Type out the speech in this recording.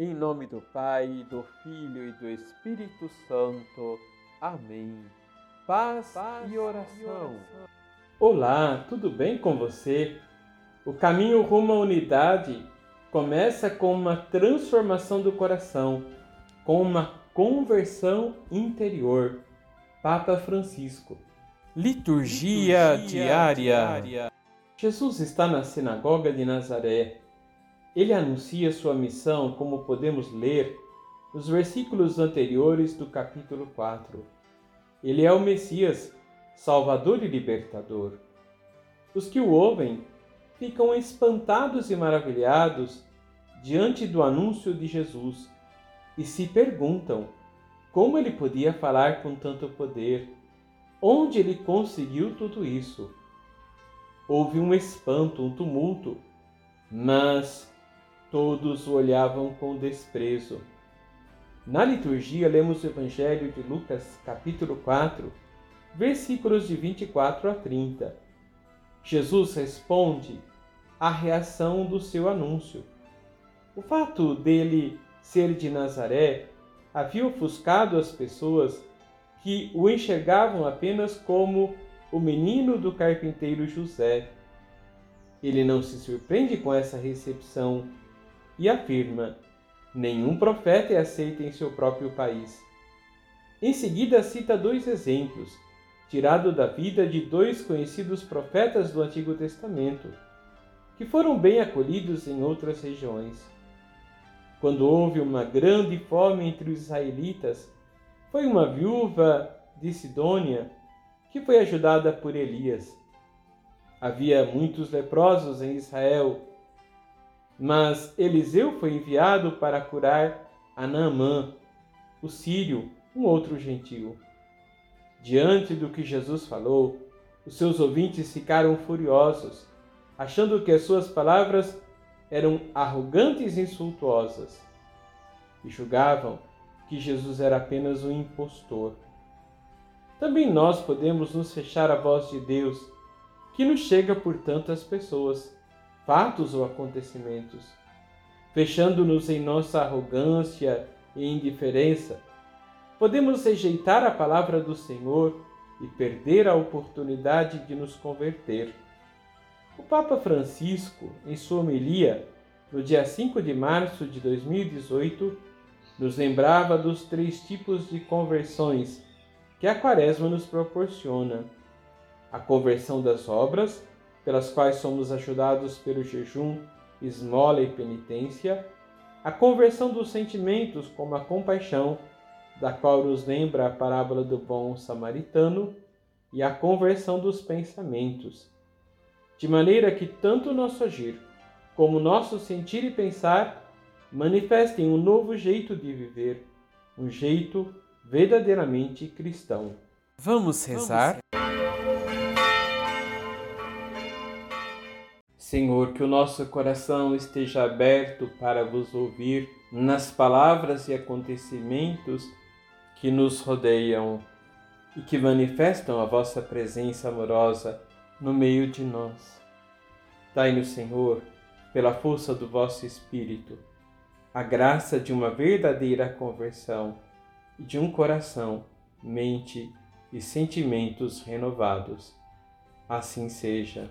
Em nome do Pai, do Filho e do Espírito Santo. Amém. Paz, Paz e, oração. e oração. Olá, tudo bem com você? O caminho rumo à unidade começa com uma transformação do coração, com uma conversão interior. Papa Francisco. Liturgia, Liturgia diária. diária. Jesus está na sinagoga de Nazaré ele anuncia sua missão, como podemos ler nos versículos anteriores do capítulo 4. Ele é o Messias, Salvador e Libertador. Os que o ouvem ficam espantados e maravilhados diante do anúncio de Jesus e se perguntam como ele podia falar com tanto poder, onde ele conseguiu tudo isso. Houve um espanto, um tumulto, mas todos o olhavam com desprezo. Na liturgia, lemos o Evangelho de Lucas, capítulo 4, versículos de 24 a 30. Jesus responde à reação do seu anúncio. O fato dele ser de Nazaré havia ofuscado as pessoas que o enxergavam apenas como o menino do carpinteiro José. Ele não se surpreende com essa recepção e afirma: nenhum profeta é aceito em seu próprio país. Em seguida, cita dois exemplos, tirados da vida de dois conhecidos profetas do Antigo Testamento, que foram bem acolhidos em outras regiões. Quando houve uma grande fome entre os israelitas, foi uma viúva de Sidônia que foi ajudada por Elias. Havia muitos leprosos em Israel mas Eliseu foi enviado para curar a Naamã, o sírio, um outro gentio. Diante do que Jesus falou, os seus ouvintes ficaram furiosos, achando que as suas palavras eram arrogantes e insultuosas, e julgavam que Jesus era apenas um impostor. Também nós podemos nos fechar à voz de Deus, que nos chega por tantas pessoas fatos ou acontecimentos, fechando-nos em nossa arrogância e indiferença, podemos rejeitar a palavra do Senhor e perder a oportunidade de nos converter. O Papa Francisco, em sua homilia, no dia 5 de março de 2018, nos lembrava dos três tipos de conversões que a Quaresma nos proporciona: a conversão das obras, pelas quais somos ajudados pelo jejum, esmola e penitência, a conversão dos sentimentos, como a compaixão, da qual nos lembra a parábola do bom samaritano, e a conversão dos pensamentos, de maneira que tanto nosso agir como nosso sentir e pensar manifestem um novo jeito de viver, um jeito verdadeiramente cristão. Vamos rezar? Vamos. Senhor, que o nosso coração esteja aberto para vos ouvir nas palavras e acontecimentos que nos rodeiam e que manifestam a vossa presença amorosa no meio de nós. Dai-nos, Senhor, pela força do vosso Espírito, a graça de uma verdadeira conversão e de um coração, mente e sentimentos renovados. Assim seja.